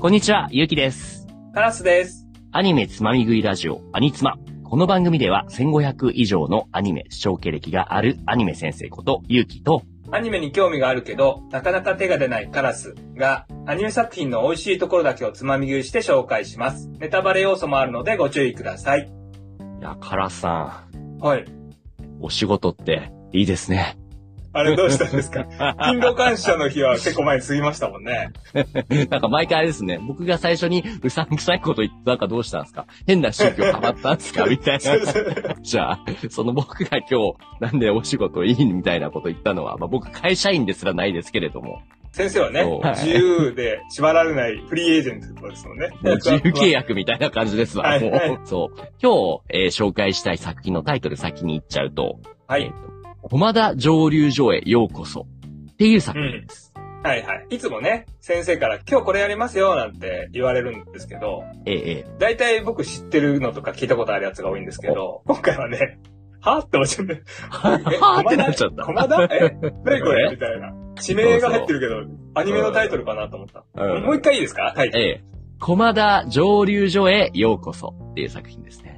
こんにちは、ゆうきです。カラスです。アニメつまみ食いラジオ、アニツマ。この番組では1500以上のアニメ視聴経歴があるアニメ先生こと、ゆうきと、アニメに興味があるけど、なかなか手が出ないカラスが、アニメ作品の美味しいところだけをつまみ食いして紹介します。ネタバレ要素もあるのでご注意ください。いや、カラスさはい。ん、お仕事っていいですね。あれどうしたんですか？勤労感謝の日は結構前に過ぎましたもんね。なんか毎回あれですね、僕が最初にうさんくさいこと言ってなんかどうしたんですか？変な宗教ハマったんですか？みたいな。じゃあ、その僕が今日、なんでお仕事いいみたいなこと言ったのは、まあ僕会社員ですらないですけれども、先生はねそう、自由で縛られないフリーエージェントってことですもんね。もう自由契約みたいな感じですわ。もうはいはいそう。今日、えー紹介したい作品のタイトル先に言っちゃうと、はい。えーと駒田蒸留所へようこそっていう作品です。はいはい。いつもね、先生から今日これやりますよなんて言われるんですけど、ええええ大体僕知ってるのとか聞いたことあるやつが多いんですけど、今回はね、はぁって思っちゃって。はぁってなっちゃった。駒田？え？何これ？みたいな。地名が入ってるけど、アニメのタイトルかなと思った。うんもう一回いいですか？タイトル。ええ駒田蒸留所へようこそっていう作品ですね。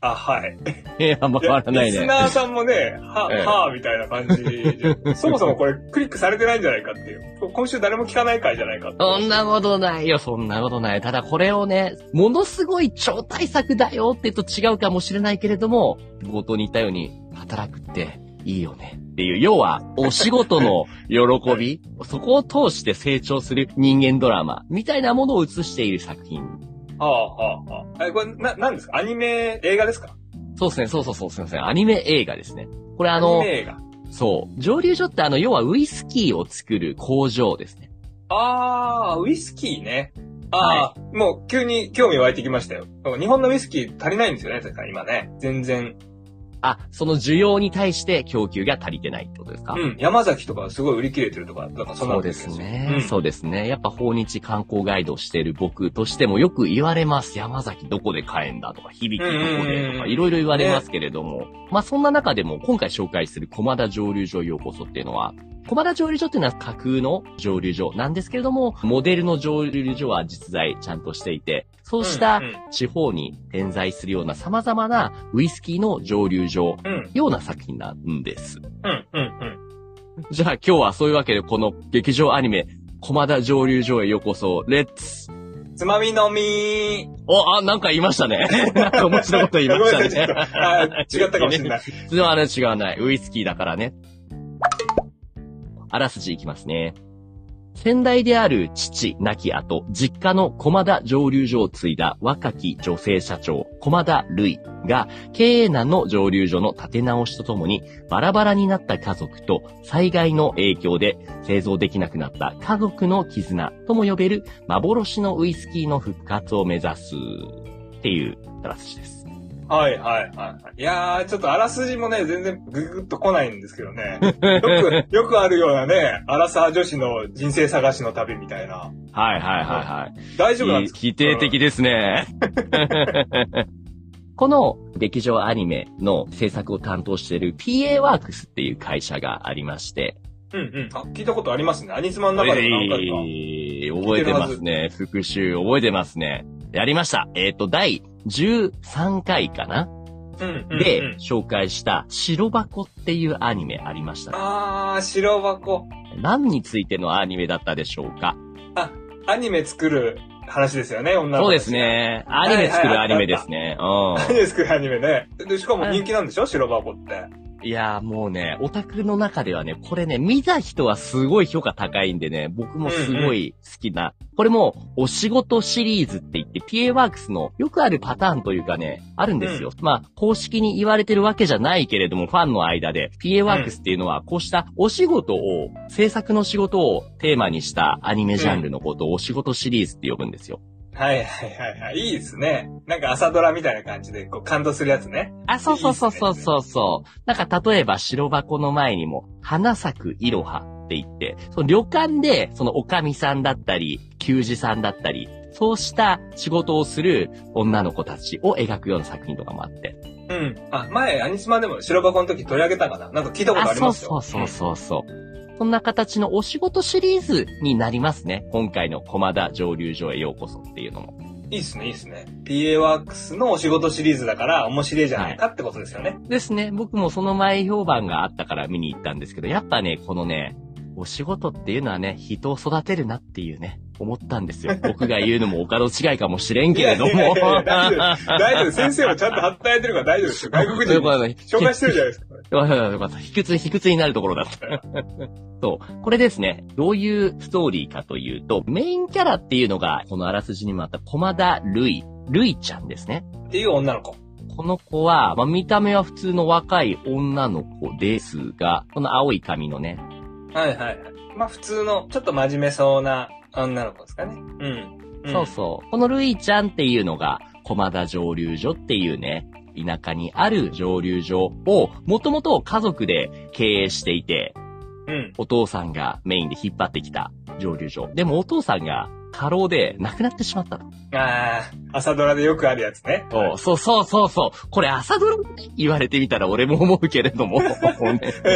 あ、はい。いや、回らないリスね。ナーさんもね、は、ええはぁみたいな感じで、そもそもこれクリックされてないんじゃないかっていう。今週誰も聞かない回じゃないか。そんなことないよ、そんなことない。ただこれをね、ものすごい超大作だよって言うと違うかもしれないけれども、冒頭に言ったように、働くっていいよねっていう、要は、お仕事の 喜び、そこを通して成長する人間ドラマ、みたいなものを映している作品。はあ、はあ、はあ。え、これ、な、なんですか？アニメ、映画ですか？そうですね、そうそうそう、すいません。アニメ映画ですね。これあアのニ、メ映画。そう、蒸留所ってあの、要はウイスキーを作る工場ですね。あー、ウイスキーね。あー、もう急に興味湧いてきましたよ。日本のウイスキー足りないんですよね、確か今ね。全然。あ、その需要に対して供給が足りてないってことですか？うん。山崎とかすごい売り切れてるとか、なんかそんなそうですね、うん。そうですね。やっぱ訪日観光ガイドをしてる僕としてもよく言われます。山崎どこで買えんだとか、響きどこでとか、いろいろ言われますけれども、まあそんな中でも今回紹介する駒田蒸留所ようこそっていうのは、駒田蒸留所っていうのは架空の蒸留所なんですけれども、モデルの蒸留所は実在ちゃんとしていて、そうした地方に点在するような様々なウイスキーの蒸留所うん、ような作品なんです。うん、うん、うん。じゃあ今日はそういうわけでこの劇場アニメ、駒田蒸留所へようこそ、レッツつまみ飲みお、あ、なんか言いましたね。なんか面白いこと言いましたね。違ったかもしれない。普通はね、違わない。ウイスキーだからね。あらすじいきますね。先代である父亡き後、実家の駒田蒸留所を継いだ若き女性社長、駒田類が、経営難の蒸留所の立て直しとともに、バラバラになった家族と災害の影響で製造できなくなった家族の絆とも呼べる幻のウイスキーの復活を目指すっていうあらすじです。はい、はい、はいはい。いやー、ちょっとあらすじもね、全然ググッと来ないんですけどね。よく、よくあるようなね、アラサー女子の人生探しの旅みたいな。はいはいはいはい。大丈夫なんですか？否定的ですね。この劇場アニメの制作を担当している PA ワークスっていう会社がありまして、うんうん。あ、聞いたことありますね。アニツマの中で何回か。えー覚えてますね。復習覚えてますね。やりました。えっ、と、第13回かな、うんうん、で、うん紹介した白箱っていうアニメありました。あー、白箱。何についてのアニメだったでしょうか？アニメ作る話ですよね、女の子そうです。ね。アニメ作るアニメですね。うん。アニメ作るアニメね。で、しかも人気なんでしょ？白箱って。いやーもうね、オタクの中ではね、これね、見た人はすごい評価高いんでね、僕もすごい好きな。これも、お仕事シリーズって言って、PA ワークスのよくあるパターンというかね、あるんですよ。まあ、公式に言われてるわけじゃないけれども、ファンの間で、PA ワークスっていうのは、こうしたお仕事を、制作の仕事をテーマにしたアニメジャンルのことをお仕事シリーズって呼ぶんですよ。はいはいはいはい。いいですね。なんか朝ドラみたいな感じで、こう感動するやつね。あ、そうそうそうそうそうそう。なんか例えば白箱の前にも、花咲くいろはって言って、その旅館で、そのおかみさんだったり、給仕さんだったり、そうした仕事をする女の子たちを描くような作品とかもあって。うん。あ、前、アニスマでも白箱の時取り上げたかななんか聞いたことありますよ。そうそうそうそう。そんな形のお仕事シリーズになりますね。今回の駒田蒸留所へようこそっていうのも。いいっすね、いいっすね。PA ワークスのお仕事シリーズだから面白いじゃないかってことですよね。ですね。僕もその前評判があったから見に行ったんですけど、やっぱね、このね、お仕事っていうのはね、人を育てるなっていうね、思ったんですよ。僕が言うのもお門違いかもしれんけれども。いやいやいや大丈夫。大丈夫。先生はちゃんと働いてるから大丈夫ですよ。外国人に紹介してるじゃないですか。よかったよかった。卑屈、卑屈になるところだった。そう。これですね、どういうストーリーかというと、メインキャラっていうのが、このあらすじにもあった駒田るい、るいちゃんですね。っていう女の子。この子は、まあ、見た目は普通の若い女の子ですが、この青い髪のね、はいはいはい。まあ普通の、ちょっと真面目そうな女の子ですかね。うん。そうそう。このルイちゃんっていうのが、駒田蒸留所っていうね、田舎にある蒸留所を、もともと家族で経営していて、うん。うん。お父さんがメインで引っ張ってきた蒸留所。でもお父さんが過労で亡くなってしまったと。ああ、朝ドラでよくあるやつね。そうそうそうそうそう。これ朝ドラ言われてみたら俺も思うけれども。ね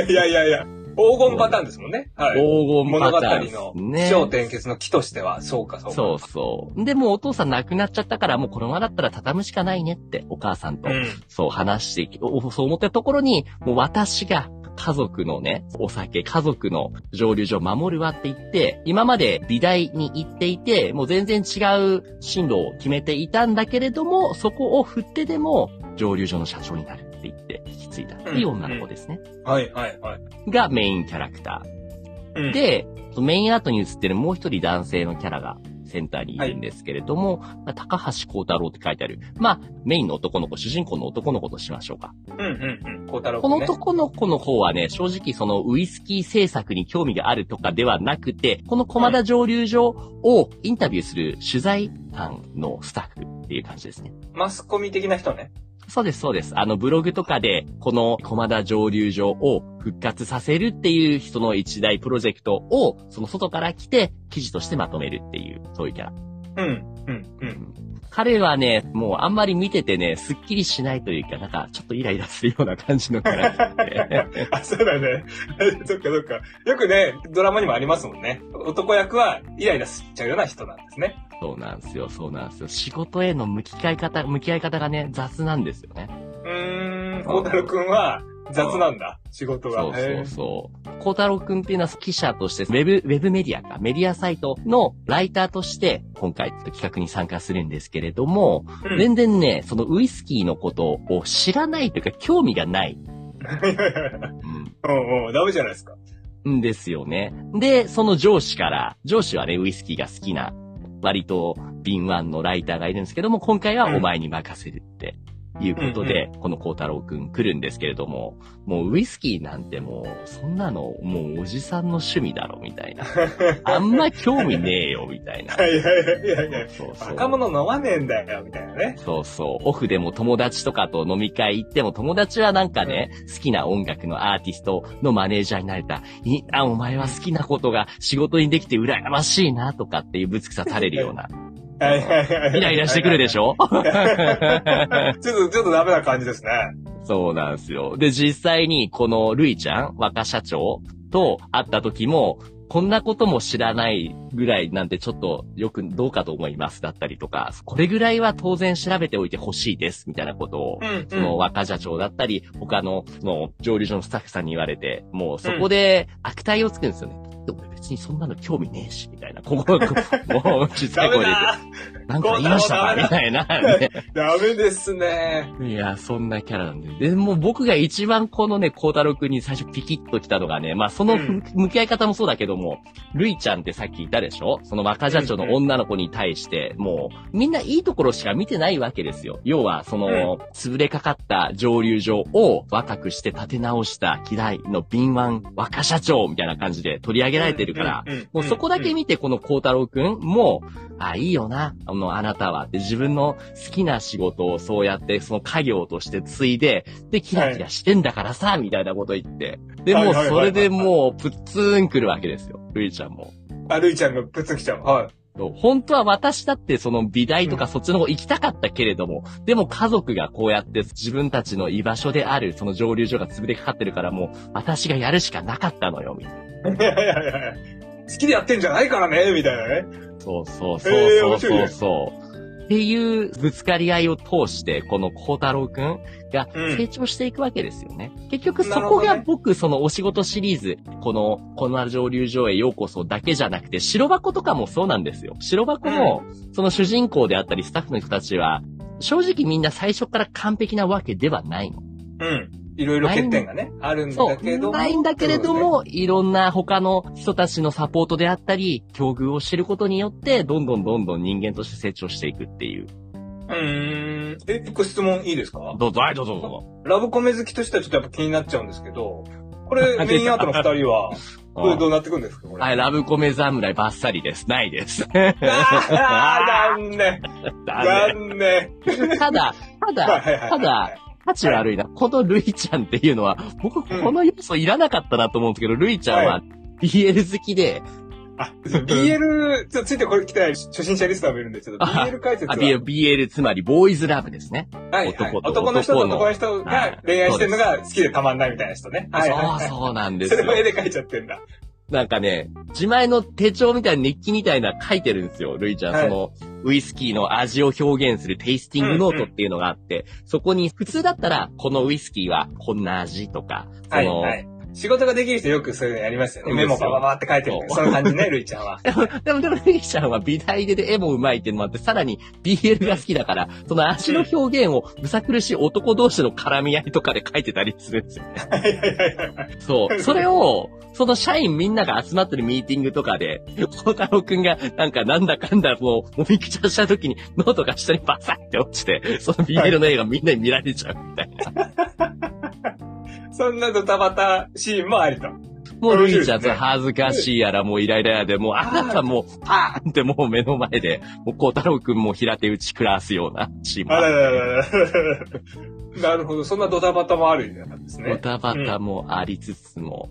いやいやいや、黄金パターンですもんね。はい。黄金物語パターンですのね。起承転結の木としては、そうかそうか。そうそう。でもお父さん亡くなっちゃったからもうこのままだったら畳むしかないねってお母さんとうん。そう話して、おそう思ったところに、もう私が家族のね、お酒、家族の蒸留所を守るわって言って、今まで美大に行っていて、もう全然違う進路を決めていたんだけれども、そこを振ってでも蒸留所の社長になるって言って引き継いだっていう女の子ですね。はいはいはい。がメインキャラクター。うん、で、メインアートに映ってるもう一人男性のキャラがセンターにいるんですけれども、まあ高橋光太郎って書いてある。まあ、メインの男の子、主人公の男の子としましょうか。うんうんうん。孝太郎この。男の子の方はね、正直そのウイスキー制作に興味があるとかではなくて、この駒田蒸留所をインタビューする取材班のスタッフっていう感じですね。マスコミ的な人ね。そうです、そうです。あの、ブログとかで、この駒田蒸留所を復活させるっていう人の一大プロジェクトを、その外から来て、記事としてまとめるっていう、そういうキャラ。うん、うん、うん。彼はね、もうあんまり見ててね、スッキリしないというか、なんか、ちょっとイライラするような感じのキャラで。あ、そうだね。そっかそっか。よくね、ドラマにもありますもんね。男役はイライラしちゃうような人なんですね。そうなんですよ、そうなんですよ。仕事への向き合い方、向き合い方がね、雑なんですよね。うーん、孝太郎くんは雑なんだ、仕事が。そうへそうそう。孝太郎くんっていうのは記者として、ウェブ、ウェブメディアか、メディアサイトのライターとして、今回企画に参加するんですけれども、うん全然ね、そのウイスキーのことを知らないというか、興味がない。うんうん、ダメじゃないですか。うん。んですよね。で、その上司から、上司はね、ウイスキーが好きな、割と敏腕のライターがいるんですけども、今回はお前に任せるって。いうことで、この孝太郎くん来るんですけれども、もうウイスキーなんてもう、そんなの、もうおじさんの趣味だろ、みたいな。あんま興味ねえよ、みたいな。はいはいはいはいはい。そうそう。若者飲まねえんだよ、みたいなね。そうそう。オフでも友達とかと飲み会行っても友達はなんかね、好きな音楽のアーティストのマネージャーになれた。いあ、お前は好きなことが仕事にできて羨ましいなとかっていうぶつくさされるような。はいはいはい。イライラしてくるでしょ？ちょっと、ちょっとダメな感じですね。そうなんですよ。で、実際にこのルイちゃん、若社長と会った時も、こんなことも知らないぐらいなんてちょっとよくどうかと思いますだったりとか、これぐらいは当然調べておいてほしいですみたいなことをうん、その若社長だったり、他の、その、蒸留所のスタッフさんに言われて、もうそこで悪態をつくんですよね。別にそんなの興味ねえし、みたいな。ここ、こ もう、小さダい声でなんか言いましたかみたいな、ね。ダメですね。いや、そんなキャラなんで。で、もう僕が一番このね、孝太郎くんに最初ピキッと来たのがね、まあそのうん向き合い方もそうだけども、ルイちゃんってさっき言ったでしょ？その若社長の女の子に対して、もう、みんないいところしか見てないわけですよ。要は、その、潰れかかった蒸留所を若くして立て直した嫌いの敏腕若社長みたいな感じで取り上げられてるから、もうそこだけ見てこの孝太郎くんも、あ、いいよな、あの、あなたは。で、自分の好きな仕事をそうやって、その家業として継いで、で、キラキラしてんだからさ、みたいなこと言って。で、もうはいはいはいはいそれでもう、プッツーン来るわけですよ。ルイちゃんも。あ、ルイちゃんがプツきちゃう。はい。本当は私だってその美大とかそっちの方行きたかったけれども、でも家族がこうやって自分たちの居場所であるその蒸留所が潰れかかってるからもう私がやるしかなかったのよ、みたいな。いやいやいやいや好きでやってんじゃないからね、みたいなね。そうそうそうそうそうそう。っていうぶつかり合いを通して、この孝太郎くんがうん成長していくわけですよね。結局そこが僕、そのお仕事シリーズ、この、この蒸留所へようこそだけじゃなくて、白箱とかもそうなんですよ。白箱も、その主人公であったりスタッフの人たちは、正直みんな最初から完璧なわけではないの。うん。いろいろ欠点がね、あるんだけども。ないんだけれども、いろんな他の人たちのサポートであったり、境遇を知ることによって、どんどんどんどん人間として成長していくっていう。そうん。え、一個質問いいですか？どうぞ、はい、どうぞどうぞ。ラブコメ好きとしてはちょっとやっぱ気になっちゃうんですけど、これ メインアートの二人は、これどうなってくんですかこれ？はい、ラブコメ侍バッサリです。ないです。あー残念。だ残念。ただ、たはいだ、はいはい。ただ、タチ悪いな。このルイちゃんっていうのは、僕この要素いらなかったなと思うんですけど、ルイちゃんはは BL 好きで、あ、BL、ちょっとついてこれ来たい初心者リスナーもいるんで、ちょっと BL 解説あは。BL、BL つまりボーイズラブですね。はいはい男と男の人と男の人が恋愛してるのが好きでたまんないみたいな人ね。はいはいはい。そうそうなんですよそれ。を絵で描いちゃってんだ。なんかね、自前の手帳みたいな日記みたいな書いてるんですよ、ルイちゃん。はいその、ウイスキーの味を表現するテイスティングノートっていうのがあって、そこに普通だったら、このウイスキーはこんな味とか、その、はいはい。仕事ができる人よくそういうのやりますよね。メモバババって書いてる。そうその感じね、ルイちゃんは。でも、でも、ルイちゃんは美大でで絵も上手いっていうのもあって、さらに BL が好きだから、その足の表現をむさ苦しい男同士の絡み合いとかで書いてたりするんですよね。そう。それを、その社員みんなが集まってるミーティングとかで、孝太郎くんが、なんかなんだかんだ、もう、もみくちゃした時に、ノートが下にバサって落ちて、その BL の絵がみんなに見られちゃうみたいな。そんなドタバタシーンもありと。もうルイちゃん面白いですね恥ずかしいやら、もうイライラやで、もうあなたもう、パーンってもう目の前で、もう孝太郎くんも平手打ち食らわすようなシーンもあら。らららら。なるほど。そんなドタバタもあるんですね。ドタバタもありつつも、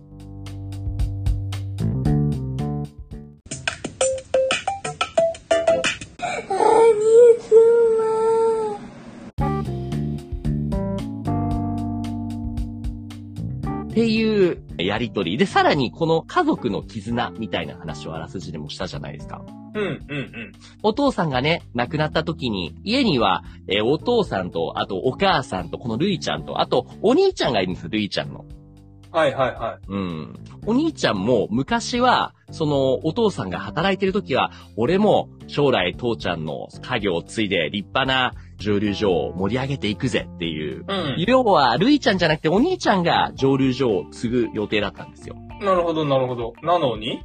っていうやりとり。で、さらにこの家族の絆みたいな話をあらすじでもしたじゃないですか。うん、うん、うん。お父さんがね、亡くなった時に、家には、えーお父さんと、あとお母さんと、このルイちゃんと、あとお兄ちゃんがいるんですよ、ルイちゃんの。はいはいはうん。お兄ちゃんも昔は、そのお父さんが働いてる時は、俺も将来父ちゃんの家業を継いで立派な蒸留所を盛り上げていくぜっていう。い。うん。要は、ルイちゃんじゃなくてお兄ちゃんが蒸留所を継ぐ予定だったんですよ。なるほど、なるほど。なのに？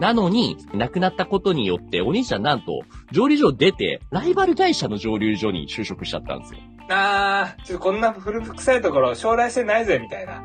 なのに、亡くなったことによって、お兄ちゃんなんと、蒸留所を出て、ライバル会社の蒸留所に就職しちゃったんですよ。あー、ちょっとこんな古臭いところ将来性ないぜ、みたいな。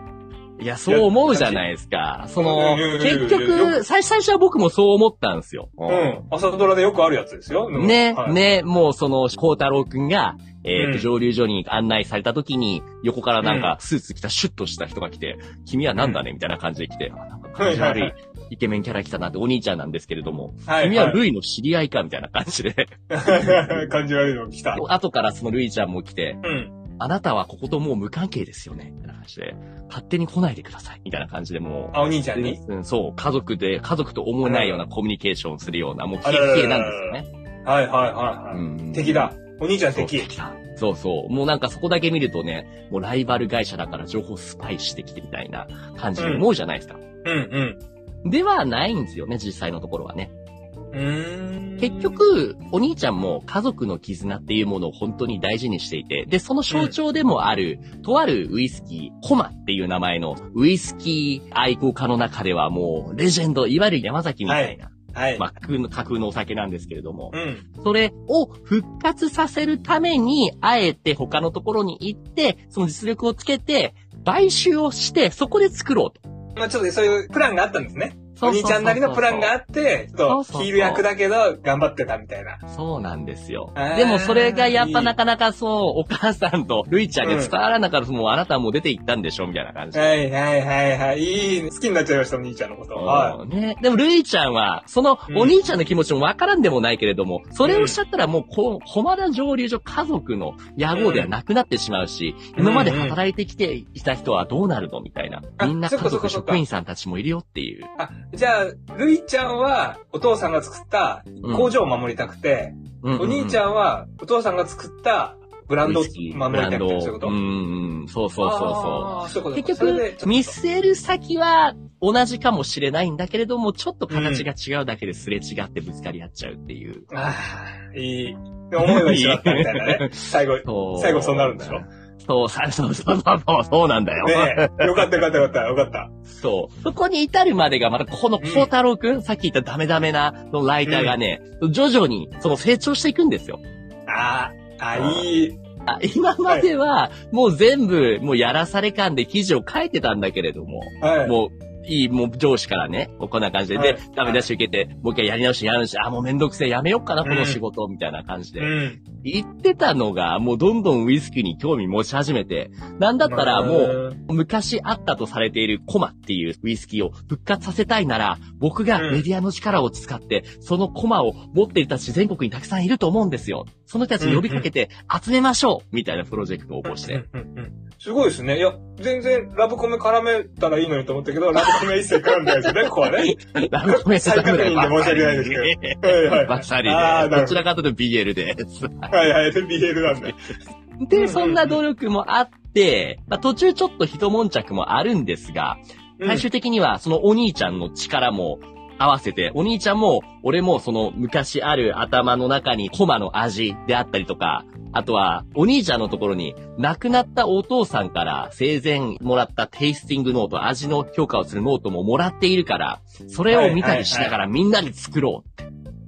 いや、そう思うじゃないですか。その結局、最最初は僕もそう思ったんですよ。うん。朝ドラでよくあるやつですよ。うんね、はいね、もうその、孝太郎くんが、えっ、と、うん蒸留所に案内された時に、横からなんか、スーツ着たシュッとした人が来て、君はなんだねみたいな感じで来て、あなんか感じ悪いイケメンキャラ来たなってお兄ちゃんなんですけれども、はい。君はルルイの知り合いかみたいな感じで、感じ悪いの来た。後からそのルイちゃんも来て、うん。あなたはここともう無関係ですよねみたいな感じで、勝手に来ないでくださいみたいな感じでもう、あ、お兄ちゃんに？うん、そう、家族で、家族と思えないようなコミュニケーションをするような、もう、冷あららららえ冷えなんですよね。はいはいはいはい。うん敵だ。。お兄ちゃん敵。敵だ。そうそう。もうなんかそこだけ見るとね、もうライバル会社だから情報スパイしてきてみたいな感じに思うじゃないですか。うんうん。ではないんですよね、実際のところはね。結、局、お兄ちゃんも家族の絆っていうものを本当に大事にしていて、で、その象徴でもある、とあるウイスキー、コマっていう名前のウイスキー愛好家の中ではもうレジェンド、いわゆる山崎みたいな、はい。まあ、架空の架空のお酒なんですけれども、うん。それを復活させるために、あえて他のところに行って、その実力をつけて、買収をして、そこで作ろうと。まあちょっとそういうプランがあったんですね。お兄ちゃんなりのプランがあって、ちょっとヒール役だけど頑張ってたみたいな。そうなんですよ。でもそれがやっぱなかなかそう、お母さんとルイちゃんが伝わらなかった、もうあなたはもう出て行ったんでしょみたいな感じ。はいはいはいはい。いい、好きになっちゃいました、お兄ちゃんのこと。はうんね。でも、ルイちゃんは、そのうんお兄ちゃんの気持ちもわからんでもないけれども、それをしちゃったらもう、こう、駒田上流所家族の野望ではなくなってしまうし、うん今まで働いてきていた人はどうなるの？みたいな。あみんな家族、職員さんたちもいるよっていう。じゃあ、ルイちゃんはお父さんが作ったうん工場を守りたくて、お兄ちんゃんはお父さんが作ったブランドをウイスキー守りたくて、ブランドそういうこと？うんうん、そうそうそうそう。あーそういうこと結それで局、見据える先は同じかもしれないんだけれども、ちょっと形が違うだけですれ違ってぶつかり合っちゃうっていう。ああ、いい。で思いは一緒だったみたいなね。最後。最後そうなるんでしょそう、さそうそうそうそう、そうなんだよ。ねえ。よかったよかったよかった。よかった。そう。そこに至るまでが、またこの孝太郎くん、さっき言ったダメダメなのライターがね、徐々にその成長していくんですよ。ああ、あいい。あ今までは、もう全部、もうやらされ感で記事を書いてたんだけれども、はい。もう、いい、もう上司からね、こんな感じで、はいで、ダメ出し受けて、もう一回やり直しやる直し、あ、もうめんどくせえ、やめよっかな、この仕事、みたいな感じで。うん。言ってたのが、もうどんどんウイスキーに興味持ち始めて、なんだったらもう、う。昔あったとされているコマっていうウイスキーを復活させたいなら、僕がメディアの力を使って、そのコマを持っていた人全国にたくさんいると思うんですよ。その人たちに呼びかけて集めましょうみたいなプロジェクトを応募して。すごいですね。いや、全然ラブコメ絡めたらいいのにと思ったけど、ラブコメ一切絡んでないですよね、ここはね。ラブコメ再確認で申し訳ないですけどはいはい。バッサリで、どちらかというと BL です。はいはい。で、BL なんだ。で、そんな努力もあって、まあ、途中ちょっと一悶着もあるんですが、最終的にはそのお兄ちゃんの力も合わせて、お兄ちゃんも、俺もその昔ある頭の中にコマの味であったりとか、あとは、お兄ちゃんのところに、亡くなったお父さんから生前もらったテイスティングノート、味の評価をするノートももらっているから、それを見たりしながらみんなで作ろ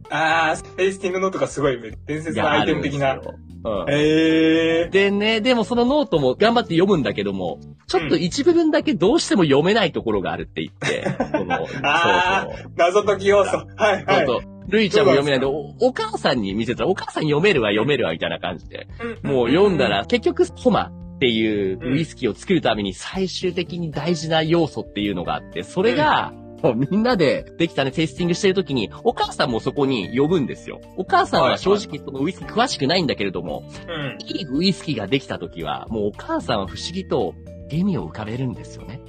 ああ、テイスティングノートがすごい、伝う。説のアイテム的な。うんええでね、でもそのノートも頑張って読むんだけども、ちょっと一部分だけどうしても読めないところがあるって言って、その、そうあそう。謎解き要素。はいはい。そうそう。ルイちゃんも読めないで、おお母さんに見せたら、お母さん読めるわ読めるわみたいな感じで。もう読んだら、結局、コマっていうウイスキーを作るために最終的に大事な要素っていうのがあって、それが、もうみんなでできたね、テイスティングしてる時に、お母さんもそこに呼ぶんですよ。お母さんは正直そのウイスキー詳しくないんだけれども、うん。いいウイスキーができた時は、もうお母さんは不思議と笑みを浮かべるんですよね。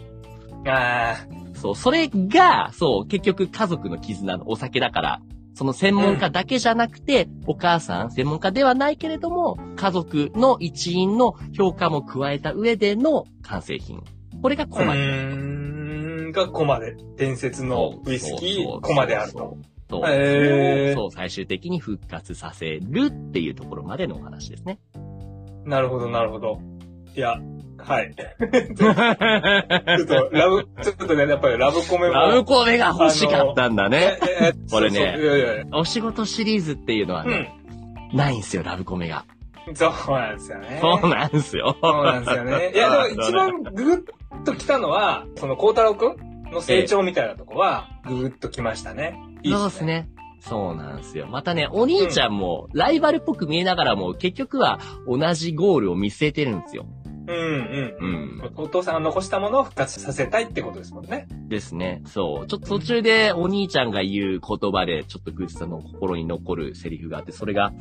あそう、それが、そう、結局家族の絆のお酒だから、その専門家だけじゃなくて、お母さん、専門家ではないけれども、家族の一員の評価も加えた上での完成品。これがあ。コマん。がコマで。伝説のウイスキー、コマであると。。そう。へーそう、最終的に復活させるっていうところまでのお話ですね。なるほど、なるほど。いや、はい。ちょっと、ラブ、ちょっとね、やっぱりラブコメも。ラブコメが欲しかったんだね。ええこれねそうそういやいやいやお仕事シリーズっていうのはね、ないんすよ、ラブコメが。そうなんですよね。そうなんですよ。そうなんですよね。いや、でも一番ググッときたのは、その、孝太郎くんの成長みたいなとこは、ググッときましたね。いいっそうです。ね。そうなんですよ。またね、お兄ちゃんもライバルっぽく見えながらも、結局は同じゴールを見据えてるんですよ。うんうん。うん。お父さんが残したものを復活させたいってことですもんね。ですね。そう。ちょっと途中でお兄ちゃんが言う言葉で、ちょっとグッズさんの心に残るセリフがあって、それが、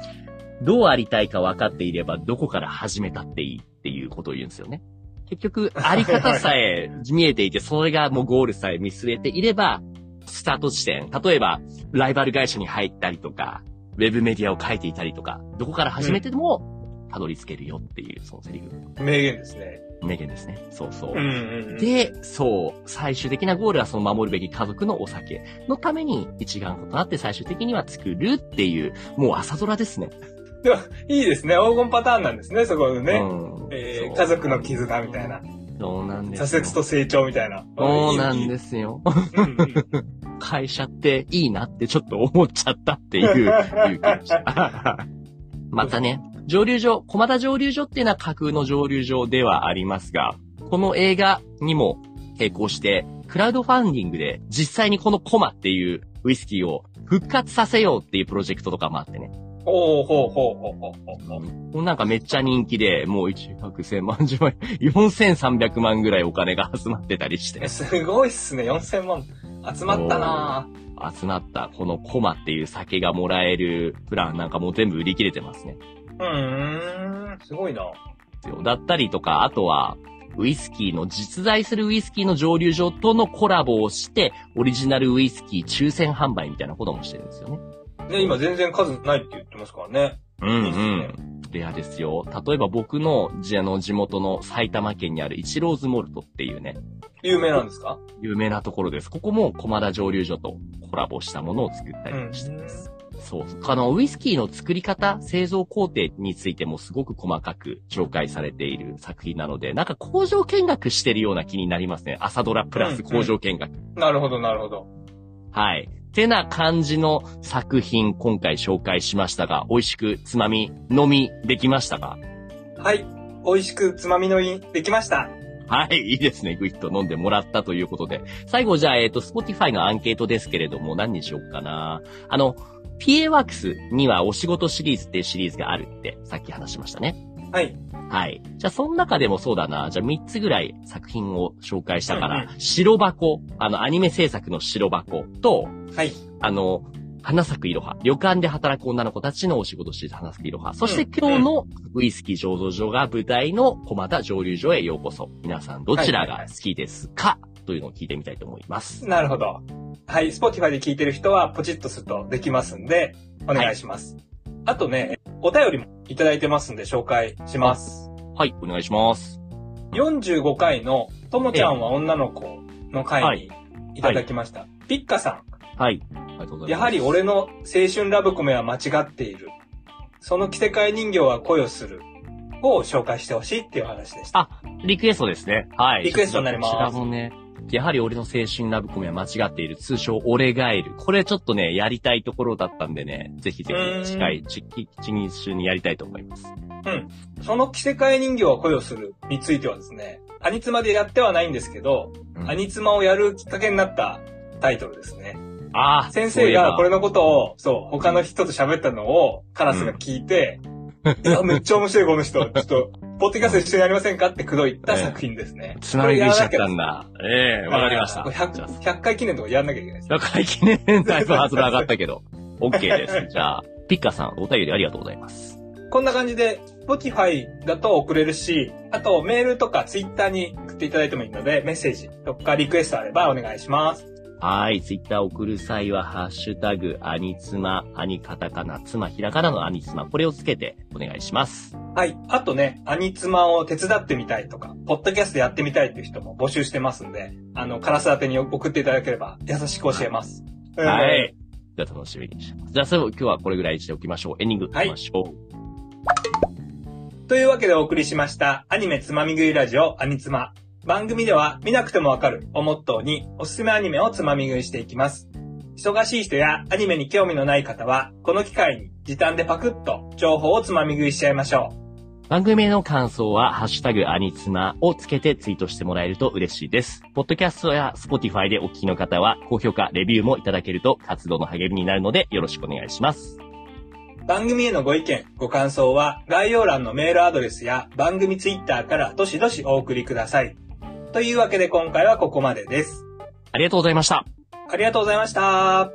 どうありたいか分かっていれば、どこから始めたっていいっていうことを言うんですよね。結局、あり方さえ見えていて、それがもうゴールさえ見据えていれば、スタート地点、例えば、ライバル会社に入ったりとか、ウェブメディアを書いていたりとか、どこから始めてでも、たどり着けるよっていう、そのセリフ。名言ですね。名言ですね。そうそう。うんうんうん。で、そう、最終的なゴールはその守るべき家族のお酒のために一丸となって最終的には作るっていう、もう朝ドラですね。でも、いいですね。黄金パターンなんですね、そこでね。うんえー家族の絆みたいな。そうなんですよ。挫折と成長みたいな。そうなんす。ですよ。うんうん会社っていいなってちょっと思っちゃったっていう勇気でした。またね、上流場、駒田上流場っていうのは架空の上流場ではありますが、この映画にも並行してクラウドファンディングで実際にこのコマっていうウイスキーを復活させようっていうプロジェクトとかもあってね。ほうほうほうほうほうほうほう。なんかめっちゃ人気で、もう1百1000万、10万、4300万ぐらいお金が集まってたりしてえ、すごいっすね。4000万。集まったな集まったこのコマっていう酒がもらえるプランなんかもう全部売り切れてますね。ぁうーん。すごいなだったりとか、あとは、ウイスキーの実在するウイスキーの蒸留所とのコラボをして、オリジナルウイスキー抽選販売みたいなこともしてるんですよね。ね、今全然数ないって言ってますからね。うんいいっすねレアですよ。例えば僕のじあの地元の埼玉県にあるイチローズモルトっていうね、有名なんですか？有名なところです。ここも駒田蒸留所とコラボしたものを作ったりしてます。そう。あの、ウイスキーの作り方、製造工程についてもすごく細かく紹介されている作品なので、なんか工場見学してるような気になりますね。朝ドラプラス工場見学。なるほど、なるほど。はい。てな感じの作品、今回紹介しましたが、美味しくつまみ、飲みできましたか？はい。美味しくつまみのいできました。はい、いいですね。グイッと飲んでもらったということで。最後、じゃあ、えっ、と、Spotify のアンケートですけれども、何にしようかな。あの、PA ワークスにはお仕事シリーズっていうシリーズがあるって、さっき話しましたね。はい。はい。じゃあ、その中でもそうだな。じゃあ、3つぐらい作品を紹介したから、うん白箱、あの、アニメ制作の白箱と、はい。あの、花咲くいろは。旅館で働く女の子たちのお仕事している花咲くいろは。そしてうん今日のウイスキー醸造所が舞台の駒田蒸留所へようこそ。皆さんどちらが好きですか、というのを聞いてみたいと思います。なるほど。はい。Spotify で聞いてる人はポチッとするとできますんで、お願いします。あとね、お便りもいただいてますんで紹介します。はい、お願いします。45回のともちゃんは女の子の回にいただきました。ピッカさはい。ありがとうございまん。す。やはり俺の青春ラブコメは間違っている。その着せ替え人形は恋をする。を紹介してほしいっていう話でした。あリクエストですね。はい。リクエストになりますこちらもね、やはり俺の青春ラブコメは間違っている。通称、俺ガエル。これちょっとね、やりたいところだったんでね、ぜひぜひ、近い、ち、ちに一緒にやりたいと思います。その着せ替え人形は恋をするについてはですね、アニツマでやってはないんですけど、うんアニツマをやるきっかけになったタイトルですね。ああ、先生がこれの、のことを、そう、他の人と喋ったのをカラスが聞いて、いや、めっちゃ面白いこの人、ちょっと、ポッドキャスト一緒にやりませんかって口説いた作品ですね。つなぎ食いしちゃったこんだ。ええわかりました。これじゃあ 100, 100回記念とかやんなきゃいけないです。だから記念だいぶハードル上がったけど。OK です。じゃあ、ピッカさん、お便りありがとうございます。こんな感じで、Spotify だと送れるし、あとメールとか Twitter に送っていただいてもいいので、メッセージとかリクエストあればお願いします。はい。ツイッター送る際は、ハッシュタグ、アニツマ、アニカタカナ、ツマ、ひらがなのアニツマ、これをつけてお願いします。はい。あとね、アニツマを手伝ってみたいとか、ポッドキャストやってみたいっていう人も募集してますんで、あの、カラス宛てに送っていただければ優しく教えます。うんはい。じゃあ楽しみにしてます。じゃあ、それを今日はこれぐらいにしておきましょう。エンディング行きましょう。というわけでお送りしました、アニメつまみ食いラジオアニツマ。番組では見なくてもわかるをモットーにおすすめアニメをつまみ食いしていきます。忙しい人やアニメに興味のない方は、この機会に時短でパクッと情報をつまみ食いしちゃいましょう。番組への感想は、ハッシュタグアニツマをつけてツイートしてもらえると嬉しいです。ポッドキャストや Spotify でお聞きの方は、高評価、レビューもいただけると活動の励みになるので、よろしくお願いします。番組へのご意見、ご感想は概要欄のメールアドレスや番組ツイッターからどしどしお送りください。というわけで今回はここまでです。ありがとうございました。ありがとうございました。